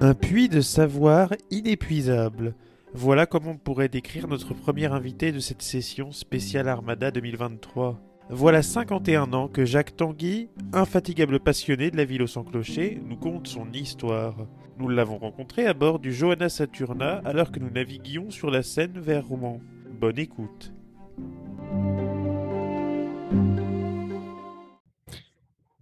Un puits de savoir inépuisable. Voilà comment on pourrait décrire notre premier invité de cette session spéciale Armada 2023. Voilà 51 ans que Jacques Tanguy, infatigable passionné de la ville au sans clocher, nous conte son histoire. Nous l'avons rencontré à bord du Johanna Saturna alors que nous naviguions sur la Seine vers Rouen. Bonne écoute.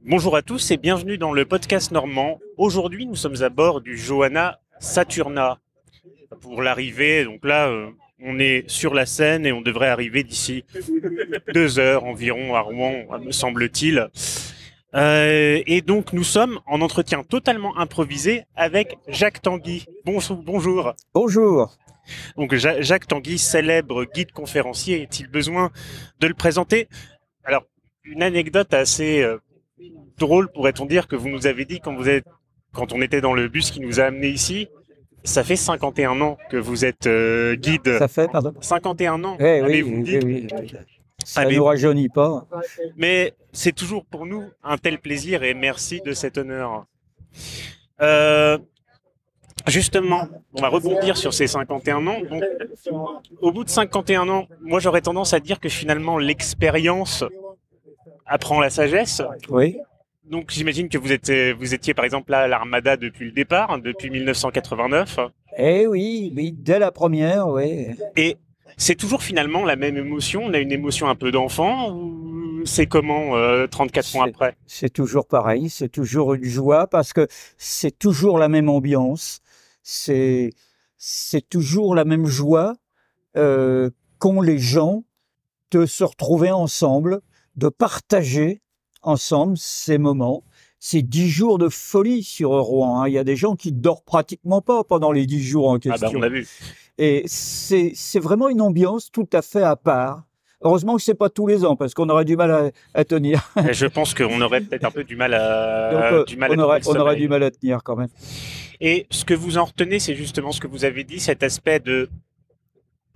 Bonjour à tous et bienvenue dans le podcast normand. Aujourd'hui, nous sommes à bord du Johanna Saturna. Pour l'arrivée, donc là, euh, on est sur la Seine et on devrait arriver d'ici deux heures environ à Rouen, me semble-t-il. Euh, et donc, nous sommes en entretien totalement improvisé avec Jacques Tanguy. Bonjour. Bonjour. Bonjour. Donc, Ja- Jacques Tanguy, célèbre guide conférencier, est-il besoin de le présenter? Alors, une anecdote assez euh, drôle, pourrait-on dire, que vous nous avez dit quand vous êtes, quand on était dans le bus qui nous a amenés ici. Ça fait 51 ans que vous êtes euh, guide. Ça fait, pardon 51 ans, Eh oui, avez-vous oui, dit? oui, oui. Ça ne nous rajeunit pas. Mais c'est toujours pour nous un tel plaisir et merci de cet honneur. Euh, justement, on va rebondir sur ces 51 ans. Donc, au bout de 51 ans, moi j'aurais tendance à dire que finalement l'expérience apprend la sagesse. Oui. Donc j'imagine que vous, êtes, vous étiez par exemple là à l'Armada depuis le départ, hein, depuis 1989. Eh oui, oui, dès la première, oui. Et c'est toujours finalement la même émotion? On a une émotion un peu d'enfant ou c'est comment euh, 34 ans C'est- après? C'est toujours pareil, c'est toujours une joie parce que c'est toujours la même ambiance, c'est c'est toujours la même joie euh, qu'ont les gens de se retrouver ensemble, de partager ensemble ces moments. C'est dix jours de folie sur Rouen. hein. Il y a des gens qui dorment pratiquement pas pendant les dix jours en Ah question. bah on a vu. Et c'est c'est vraiment une ambiance tout à fait à part. Heureusement que c'est pas tous les ans parce qu'on aurait du mal à, à tenir. Et je pense qu'on aurait peut-être un peu du mal à, Donc, euh, du mal à on, aurait, on aurait du mal à tenir quand même. Et ce que vous en retenez, c'est justement ce que vous avez dit, cet aspect de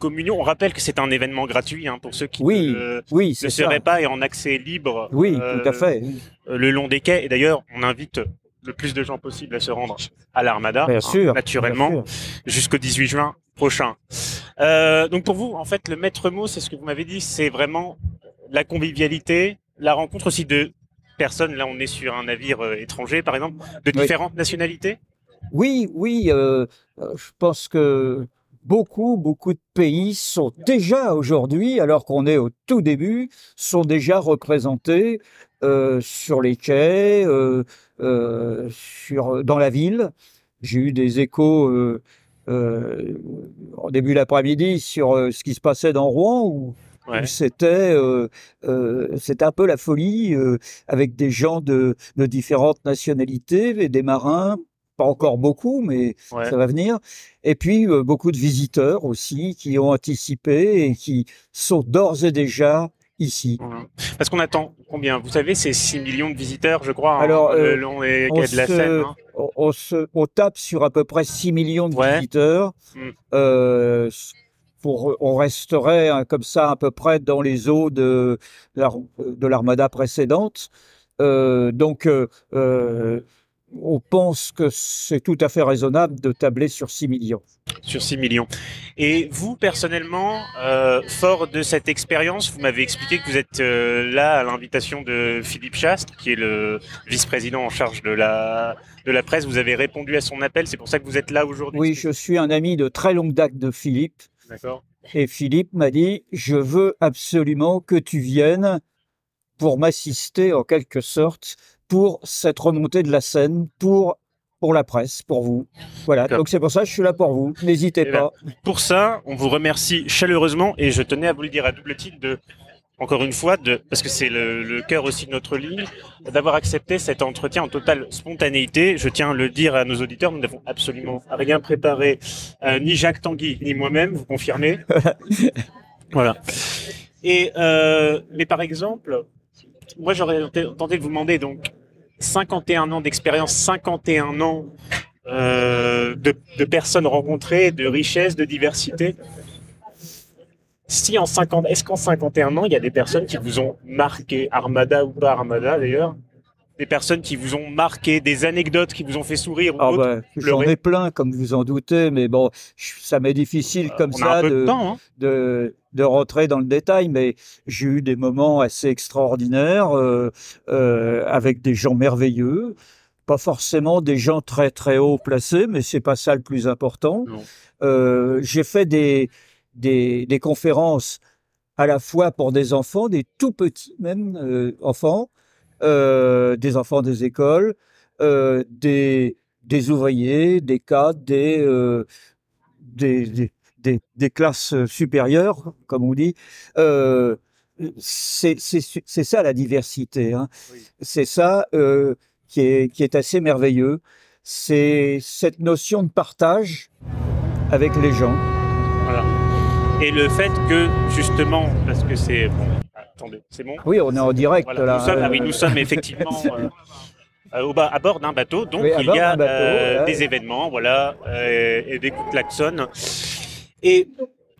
communion. On rappelle que c'est un événement gratuit hein, pour ceux qui Oui, ne, Oui, ne c'est ça. seraient pas et en accès libre Oui, euh, tout à fait. le long des quais. Et d'ailleurs, on invite le plus de gens possible à se rendre à l'Armada, Bien hein, naturellement, bien sûr. jusqu'au 18 juin prochain. Euh, donc pour vous, en fait, le maître mot, c'est ce que vous m'avez dit, c'est vraiment la convivialité, la rencontre aussi de personnes. Là, on est sur un navire euh, étranger, par exemple, de Oui. différentes nationalités. Oui, oui, je pense que beaucoup, beaucoup de pays sont déjà aujourd'hui, alors qu'on est au tout début, sont déjà représentés euh, sur les quais, euh, euh, sur, dans la ville. J'ai eu des échos en début d'après-midi sur ce qui se passait dans Rouen, où, Ouais. c'était euh, euh, un peu la folie, euh, avec des gens de, de différentes nationalités, et des marins, pas encore beaucoup, mais Ouais. ça va venir. Et puis euh, beaucoup de visiteurs aussi qui ont anticipé et qui sont d'ores et déjà ici. Parce qu'on attend combien? Vous savez, c'est 6 millions de visiteurs, je crois, hein, Alors, le euh, long des on de la se- Seine. hein. On, on se, on tape sur à peu près 6 millions de Ouais. visiteurs. Mm. Euh, pour, on resterait hein, comme ça à peu près dans les eaux de, de l'armada précédente. Euh, donc, on pense que c'est tout à fait raisonnable de tabler sur 6 millions. Sur 6 millions. Et vous, personnellement, euh, fort de cette expérience, vous m'avez expliqué que vous êtes euh, là à l'invitation de Philippe Chastre, qui est le vice-président en charge de la, de la presse. Vous avez répondu à son appel, c'est pour ça que vous êtes là aujourd'hui. Oui, je suis un ami de très longue date de Philippe. D'accord. Et Philippe m'a dit, je veux absolument que tu viennes pour m'assister en quelque sorte pour cette remontée de la scène, pour, pour la presse, pour vous. Voilà, donc c'est pour ça que je suis là pour vous. N'hésitez Eh ben, pas. Pour ça, on vous remercie chaleureusement et je tenais à vous le dire à double titre de, encore une fois, de, parce que c'est le, le cœur aussi de notre ligne, d'avoir accepté cet entretien en totale spontanéité. Je tiens à le dire à nos auditeurs, nous n'avons absolument rien préparé, euh, ni Jacques Tanguy, ni moi-même, vous confirmez Voilà. Et, euh, mais par exemple, moi j'aurais tenté de vous demander donc 51 ans d'expérience, 51 ans euh, de, de personnes rencontrées, de richesse, de diversité. Si en 50, est-ce qu'en 51 ans, il y a des personnes qui vous ont marqué, Armada ou pas Armada d'ailleurs, des personnes qui vous ont marqué, des anecdotes qui vous ont fait sourire ou Ah bah, J'en ai plein, comme vous en doutez, mais bon, ça m'est difficile comme On ça de, de, temps. Hein. de, de rentrer dans le détail, mais j'ai eu des moments assez extraordinaires euh, euh, avec des gens merveilleux, pas forcément des gens très très haut placés, mais c'est pas ça le plus important. Euh, j'ai fait des, des, des conférences à la fois pour des enfants, des tout petits même euh, enfants, euh, des enfants des écoles, euh, des, des ouvriers, des cadres, des, euh, des, des, des, des classes supérieures, comme on dit. Euh, c'est ça la diversité. Hein. Oui. C'est ça euh, qui, est, qui est assez merveilleux. C'est cette notion de partage avec les gens. Voilà. Et le fait que, justement, parce que c'est. Bon, attendez, c'est bon Oui, on est en direct Voilà, là. nous sommes, ah oui, nous sommes effectivement euh, euh, à bord d'un bateau, donc Oui, à il y a bateau, euh, voilà. des événements, voilà, euh, et des coups de klaxon. Et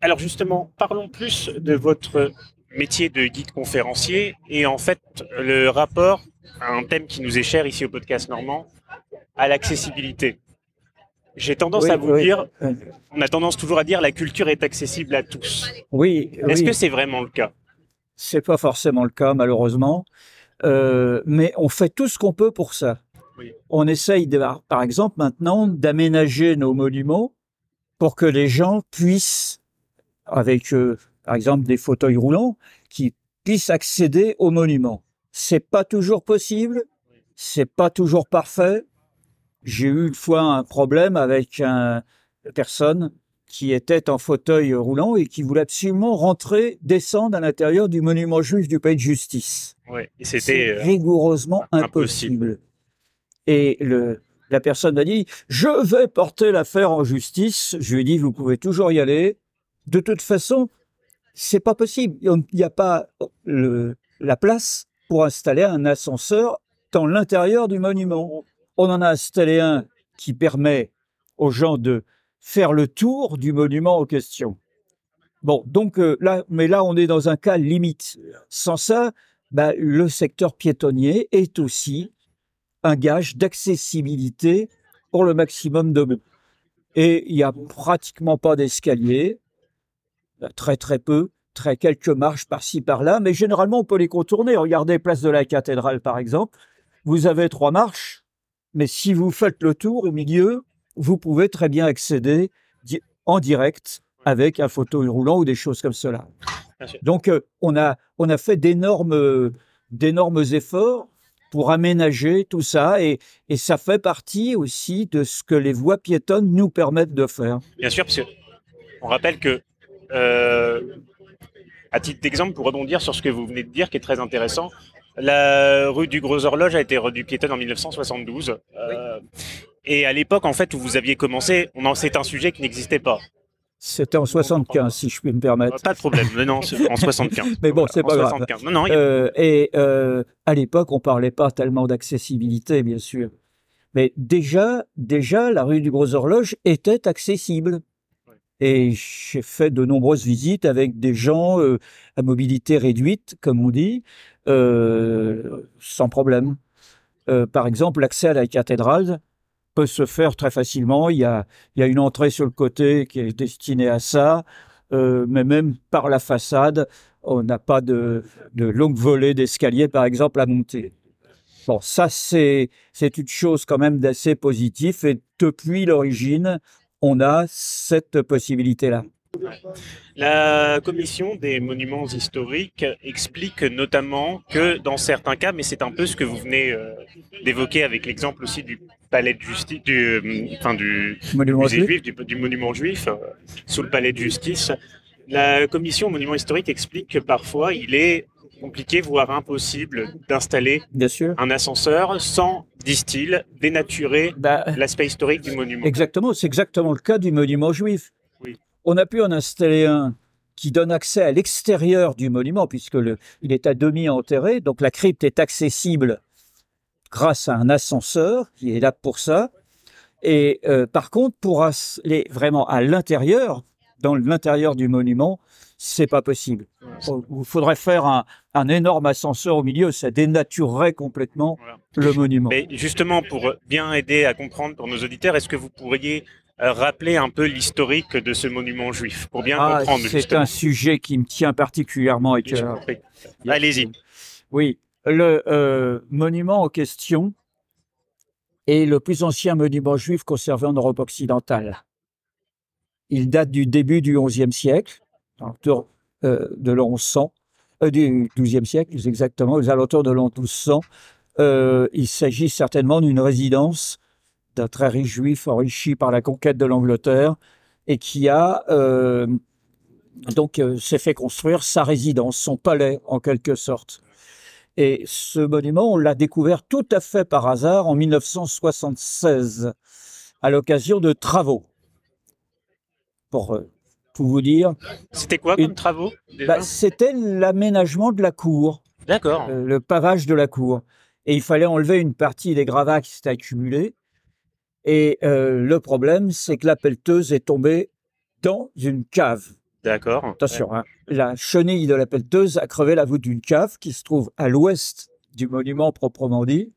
alors justement, parlons plus de votre métier de guide conférencier et en fait le rapport, un thème qui nous est cher ici au podcast normand, à l'accessibilité. J'ai tendance Oui, à vous oui. dire, on a tendance toujours à dire la culture est accessible à tous. Oui, Est-ce oui. que c'est vraiment le cas? C'est pas forcément le cas, malheureusement. Euh, mais on fait tout ce qu'on peut pour ça. Oui. On essaye, de- par exemple, maintenant, d'aménager nos monuments pour que les gens puissent, avec, euh, par exemple, des fauteuils roulants, qui puissent accéder aux monuments. C'est pas toujours possible. C'est pas toujours parfait. J'ai eu une fois un problème avec un- une personne qui était en fauteuil roulant et qui voulait absolument rentrer, descendre à l'intérieur du monument juif du pays de justice. Et c'était euh, rigoureusement impossible. impossible. Et le, la personne m'a dit, je vais porter l'affaire en justice. Je lui ai dit, vous pouvez toujours y aller. De toute façon, c'est pas possible. Il n'y a pas le- la place pour installer un ascenseur dans l'intérieur du monument. On en a installé un qui permet aux gens de faire le tour du monument en question. Bon, donc euh, là, mais là, on est dans un cas limite. Sans ça, bah, le secteur piétonnier est aussi un gage d'accessibilité pour le maximum de. Et il n'y a pratiquement pas d'escalier, euh, très très peu, très quelques marches par-ci par-là, mais généralement on peut les contourner. Regardez Place de la Cathédrale par exemple, vous avez trois marches, mais si vous faites le tour au milieu, vous pouvez très bien accéder di- en direct avec un fauteuil roulant ou des choses comme cela. Donc euh, on a on a fait d'énormes efforts pour aménager tout ça et, et ça fait partie aussi de ce que les voies piétonnes nous permettent de faire. Bien sûr, parce que on rappelle que, euh, à titre d'exemple, pour rebondir sur ce que vous venez de dire, qui est très intéressant, la rue du Gros Horloge a été rue piétonne en 1972. euh, et à l'époque, en fait, où vous aviez commencé, en c'est un sujet qui n'existait pas. C'était en 75 si je puis me permettre. Pas de problème. Mais non, en 75. Mais bon, c'est En pas grave. 75. Non, non, a- Euh, et euh, à l'époque, on parlait pas tellement d'accessibilité, bien sûr. Mais déjà, déjà, la rue du Gros Horloge était accessible. Ouais. Et j'ai fait de nombreuses visites avec des gens euh, à mobilité réduite, comme on dit, sans problème. Par exemple, l'accès à la cathédrale peut se faire très facilement. Il y a, une entrée sur le côté qui est destinée à ça, euh, mais même par la façade, on n'a pas de, longue volée d'escalier, par exemple, à monter. Bon, ça, c'est, c'est une chose quand même d'assez positive. Et depuis l'origine, on a cette possibilité-là. La commission des monuments historiques explique notamment que dans certains cas, mais c'est un peu ce que vous venez euh, d'évoquer avec l'exemple aussi du palais de justice, du, euh, enfin du Monument musée juif. du, du monument juif euh, sous le palais de justice. La commission monuments historiques explique que parfois il est compliqué, voire impossible, d'installer un ascenseur sans, disent-ils, dénaturer Bah, l'aspect historique du monument. Exactement, c'est exactement le cas du monument juif. Oui. On a pu en installer un qui donne accès à l'extérieur du monument, puisque le, il est à demi enterré, donc la crypte est accessible grâce à un ascenseur qui est là pour ça. Et euh, par contre, pour aller vraiment à l'intérieur, dans l'intérieur du monument, c'est pas possible. Il faudrait faire un, un, énorme ascenseur au milieu, ça dénaturerait complètement voilà. le monument. Mais justement, pour bien aider à comprendre pour nos auditeurs, est-ce que vous pourriez rappeler un peu l'historique de ce monument juif pour bien ah, comprendre C'est un sujet qui me tient particulièrement à cœur. Allez-y. Oui, le euh, monument en question est le plus ancien monument juif conservé en Europe occidentale. Il date du début du XIe siècle, autour euh, de l'an 1100, euh, du XIIe siècle exactement, aux alentours de l'an 1200. Euh, il s'agit certainement d'une résidence d'un très riche juif enrichi par la conquête de l'Angleterre et qui a euh, donc euh, s'est fait construire sa résidence, son palais en quelque sorte. Et ce monument, on l'a découvert tout à fait par hasard en 1976 à l'occasion de travaux. Pour euh, tout vous dire. C'était quoi comme travaux bah, C'était l'aménagement de la cour. D'accord. Euh, le pavage de la cour. Et il fallait enlever une partie des gravats qui s'étaient accumulés. Et euh, le problème, c'est que la pelleteuse est tombée dans une cave. D'accord. Attention, hein, la chenille de la pelleteuse a crevé la voûte d'une cave qui se trouve à l'ouest du monument proprement dit,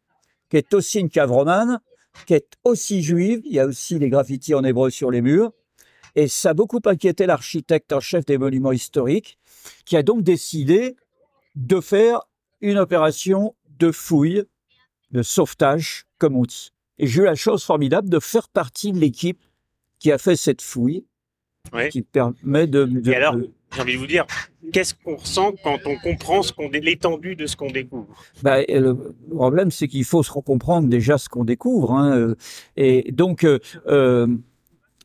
qui est aussi une cave romane, qui est aussi juive. Il y a aussi des graffitis en hébreu sur les murs. Et ça a beaucoup inquiété l'architecte en chef des monuments historiques, qui a donc décidé de faire une opération de fouille, de sauvetage, comme on dit. Et j'ai eu la chance formidable de faire partie de l'équipe qui a fait cette fouille, oui. qui permet de. de Et alors, j'ai envie de vous dire, qu'est-ce qu'on ressent quand on comprend ce qu'on l'étendue de ce qu'on découvre? Bah, Le problème, c'est qu'il faut se comprendre déjà ce qu'on découvre. Hein, et donc, euh,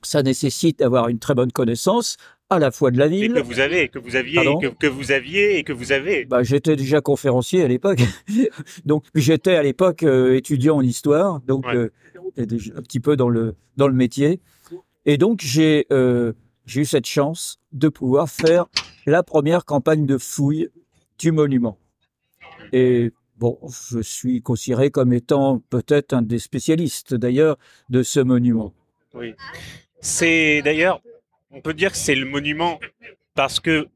ça nécessite d'avoir une très bonne connaissance à la fois de la ville. Et que vous avez, que vous aviez, et que, que, vous aviez et que vous avez. Bah, j'étais déjà conférencier à l'époque. donc, j'étais à l'époque euh, étudiant en histoire, donc ouais. euh, un petit peu dans le, dans le métier. Et donc, j'ai euh, eu cette chance de pouvoir faire la première campagne de fouille du monument. Et bon, je suis considéré comme étant peut-être un des spécialistes d'ailleurs de ce monument. Oui. C'est d'ailleurs on peut dire que c'est le monument parce que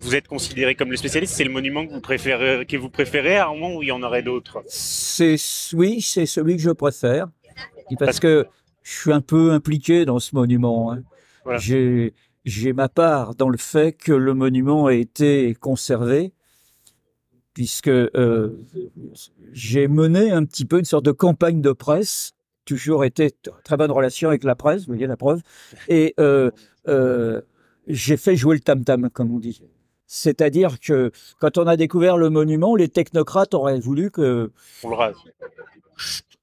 vous êtes considéré comme le spécialiste, c'est le monument que vous préférez, que vous préférez à un moment où il y en aurait d'autres. C'est oui, c'est celui que je préfère parce, que je suis un peu impliqué dans ce monument. Hein. Voilà. J'ai ma part dans le fait que le monument a été conservé puisque euh, j'ai mené un petit peu une sorte de campagne de presse toujours été très bonne relation avec la presse, vous voyez la preuve. Et euh, euh, j'ai fait jouer le tam-tam, comme on dit. C'est-à-dire que quand on a découvert le monument, les technocrates auraient voulu que. On le rase.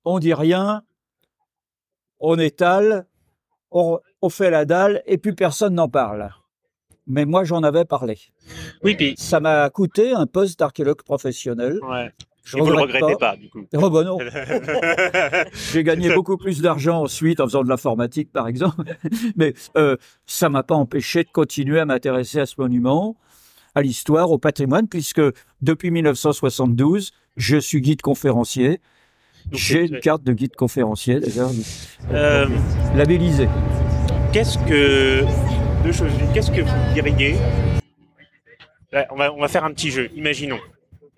On dit rien, on étale, on, on fait la dalle, et puis personne n'en parle. Mais moi, j'en avais parlé. Oui, puis. Ça m'a coûté un poste d'archéologue professionnel. Ouais. Je Et vous le regrettez pas, pas du coup Oh ben non. J'ai gagné beaucoup plus d'argent ensuite en faisant de l'informatique, par exemple. Mais euh, ça m'a pas empêché de continuer à m'intéresser à ce monument, à l'histoire, au patrimoine, puisque depuis 1972, je suis guide conférencier. J'ai une carte de guide conférencier, d'ailleurs, euh, labellisée. Qu'est-ce que deux choses Qu'est-ce que vous diriez? On va, on va faire un petit jeu. Imaginons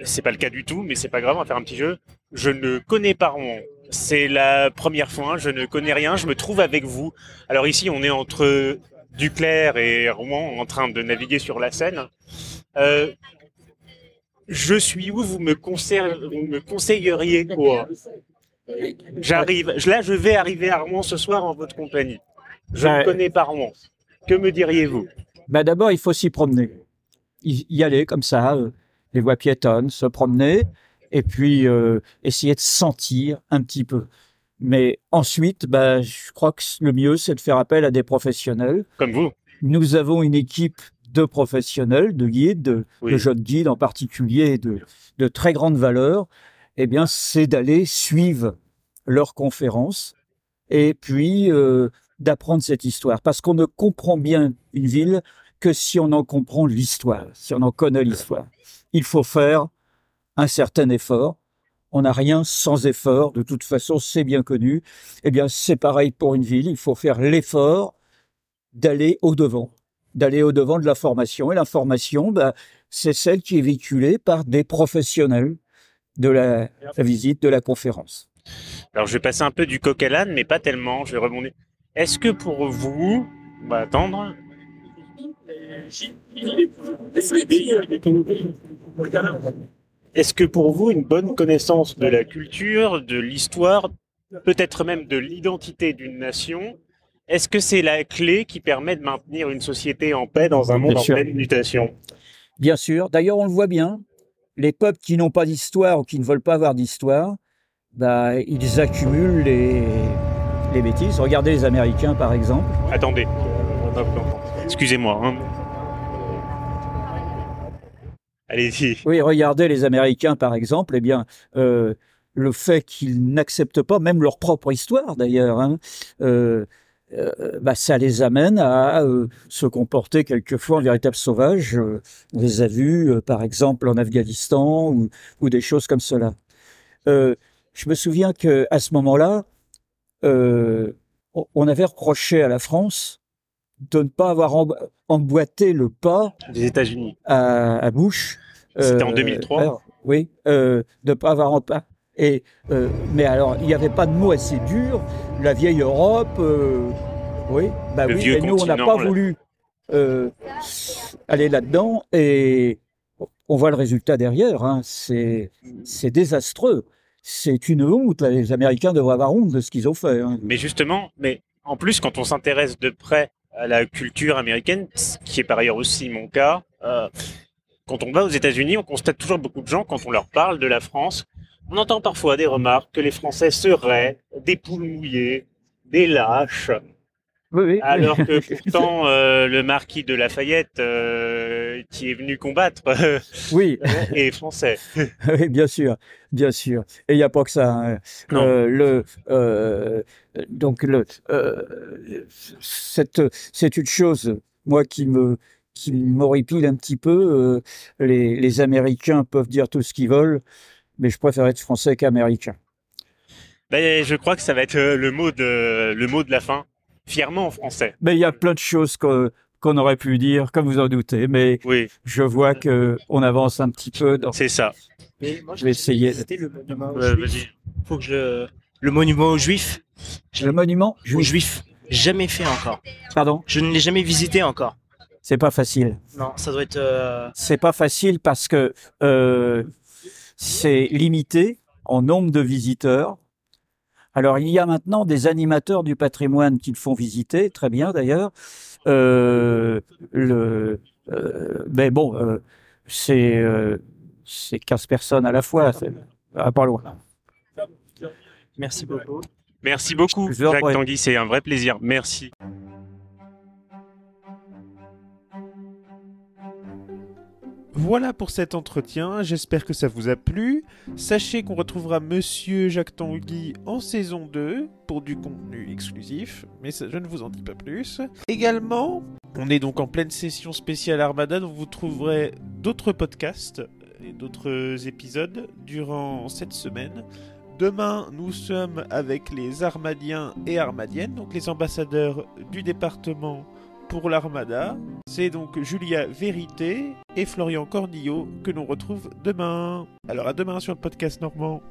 c'est pas le cas du tout, mais c'est pas grave, on va faire un petit jeu. Je ne connais pas Rouen. C'est la première fois, je ne connais rien, je me trouve avec vous. Alors ici, on est entre Duclair et Rouen en train de naviguer sur la Seine. Euh, je suis où vous me, vous me conseilleriez quoi J'arrive, là je vais arriver à Rouen ce soir en votre compagnie. Je ne connais pas Rouen. Que me diriez-vous? Bah D'abord, il faut s'y promener. Y aller comme ça, les voies piétonnes, se promener et puis euh, essayer de sentir un petit peu. Mais ensuite, bah, je crois que le mieux, c'est de faire appel à des professionnels. Comme vous. Nous avons une équipe de professionnels, de guides, de, oui. de jeunes guides en particulier, de, de très grande valeur. Eh bien, c'est d'aller suivre leurs conférences et puis euh, d'apprendre cette histoire. Parce qu'on ne comprend bien une ville que si on en comprend l'histoire, si on en connaît l'histoire il faut faire un certain effort. On n'a rien sans effort. De toute façon, c'est bien connu. Eh bien, c'est pareil pour une ville. Il faut faire l'effort d'aller au devant. d'aller au devant de la formation. Et l'information, bah, c'est celle qui est véhiculée par des professionnels de la, la visite, de la conférence. Alors je vais passer un peu du coq à l'âne, mais pas tellement. Je vais rebondir. Est-ce que pour vous, on va attendre. Est-ce que pour vous, une bonne connaissance de la culture, de l'histoire, peut-être même de l'identité d'une nation, est-ce que c'est la clé qui permet de maintenir une société en paix dans un monde en pleine mutation? Bien sûr. D'ailleurs, on le voit bien. Les peuples qui n'ont pas d'histoire ou qui ne veulent pas avoir d'histoire, bah, ils accumulent les, les bêtises. Regardez les Américains, par exemple. Attendez. Excusez-moi. hein. Oui, regardez les Américains, par exemple. Eh bien, euh, le fait qu'ils n'acceptent pas même leur propre histoire, d'ailleurs, hein, euh, euh, bah, ça les amène à se comporter quelquefois en véritable sauvage. On les a vus, par exemple, en Afghanistan ou, ou des choses comme cela. Je me souviens que à ce moment-là, on- avait reproché à la France de ne pas avoir emboîté le pas Des États-Unis. à, à Bush. C'était en 2003. alors, oui, euh, de pas avoir en pas. Et euh, mais alors, il n'y avait pas de mots assez durs. La vieille Europe, euh, oui, bah Le oui. vieux Mais nous, on n'a pas là. voulu euh, aller là-dedans. Et on voit le résultat derrière. Hein, c'est c'est désastreux. C'est une honte. Les Américains devraient avoir honte de ce qu'ils ont fait. hein. Mais justement, mais en plus, quand on s'intéresse de près à la culture américaine, ce qui est par ailleurs aussi mon cas, euh, quand on va aux États-Unis, on constate toujours beaucoup de gens, quand on leur parle de la France, on entend parfois des remarques que les Français seraient des poules mouillées, des lâches, Oui, oui, oui. alors que pourtant euh, le marquis de Lafayette, euh, qui est venu combattre, euh, oui. est français. Oui, bien sûr, bien sûr. Et il n'y a pas que ça. hein. Non. Euh, le, euh, donc, le, euh, c'est une chose, moi, qui me, qui m'horripile un petit peu. les, les Américains peuvent dire tout ce qu'ils veulent, mais je préfère être français qu'américain. Ben, je crois que ça va être le mot de le mot de la fin. Fièrement en français. Mais il y a plein de choses que- qu'on aurait pu dire, comme vous en doutez, mais Oui, je vois que on avance un petit peu. Dans... c'est ça. Mais moi, Je vais essayer. C'était le monument Ouais, juif. vas-y. Faut que je... Le monument juif, Le monument aux juif. juifs, jamais fait encore. Pardon, Je ne l'ai jamais visité encore. c'est pas facile. Non, ça doit être... euh, c'est pas facile parce que euh, c'est limité en nombre de visiteurs. Alors il y a maintenant des animateurs du patrimoine qui le font visiter, très bien d'ailleurs. Euh, le, euh, mais bon, euh, c'est euh, c'est 15 personnes à la fois, c'est ah, pas loin. Merci beaucoup. Merci beaucoup, Jacques. Tanguy, c'est un vrai plaisir. Merci. Voilà pour cet entretien, j'espère que ça vous a plu. Sachez qu'on retrouvera Monsieur Jacques Tanguy en saison 2 pour du contenu exclusif, mais je ne vous en dis pas plus. Également, on est donc en pleine session spéciale Armada, donc vous trouverez d'autres podcasts et d'autres épisodes durant cette semaine. Demain, nous sommes avec les Armadiens et Armadiennes, donc les ambassadeurs du département pour l'Armada. C'est donc Julia Vérité et Florian Cornillo que l'on retrouve demain. Alors à demain sur le podcast Normand.